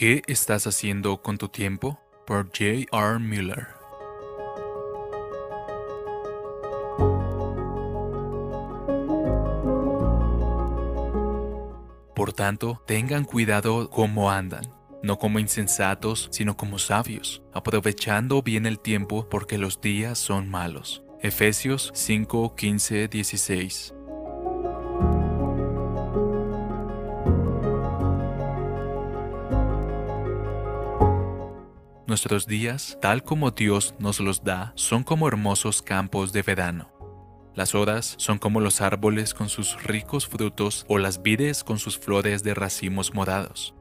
¿Qué estás haciendo con tu tiempo? Por J.R. Miller. Por tanto, tengan cuidado cómo andan, no como insensatos, sino como sabios, aprovechando bien el tiempo porque los días son malos. Efesios 5, 15, 16. Nuestros días, tal como Dios nos los da, son como hermosos campos de verano. Las horas son como los árboles con sus ricos frutos o las vides con sus flores de racimos morados.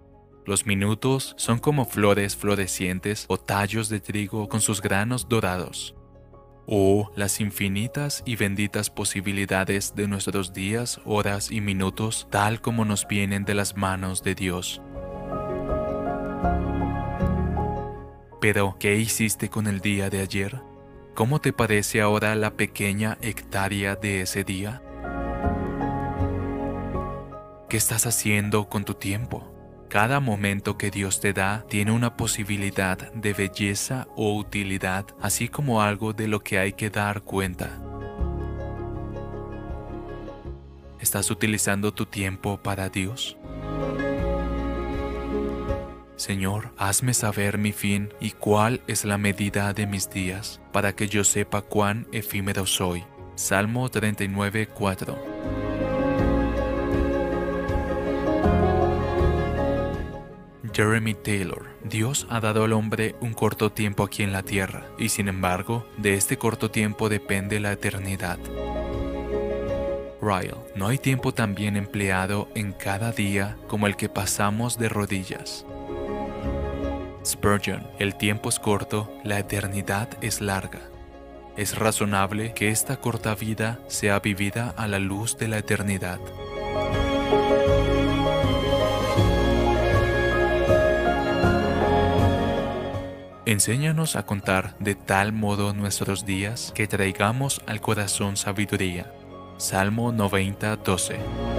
Los minutos son como flores florecientes o tallos de trigo con sus granos dorados. Oh, las infinitas y benditas posibilidades de nuestros días, horas y minutos tal como nos vienen de las manos de Dios. Pero, ¿qué hiciste con el día de ayer? ¿Cómo te parece ahora la pequeña hectárea de ese día? ¿Qué estás haciendo con tu tiempo? Cada momento que Dios te da tiene una posibilidad de belleza o utilidad, así como algo de lo que hay que dar cuenta. ¿Estás utilizando tu tiempo para Dios? Señor, hazme saber mi fin y cuál es la medida de mis días, para que yo sepa cuán efímero soy. Salmo 39, 4. Jeremy Taylor, Dios ha dado al hombre un corto tiempo aquí en la tierra, y sin embargo, de este corto tiempo depende la eternidad. Ryle, no hay tiempo tan bien empleado en cada día como el que pasamos de rodillas. Spurgeon, el tiempo es corto, la eternidad es larga. Es razonable que esta corta vida sea vivida a la luz de la eternidad. Enséñanos a contar de tal modo nuestros días que traigamos al corazón sabiduría. Salmo 90, 12.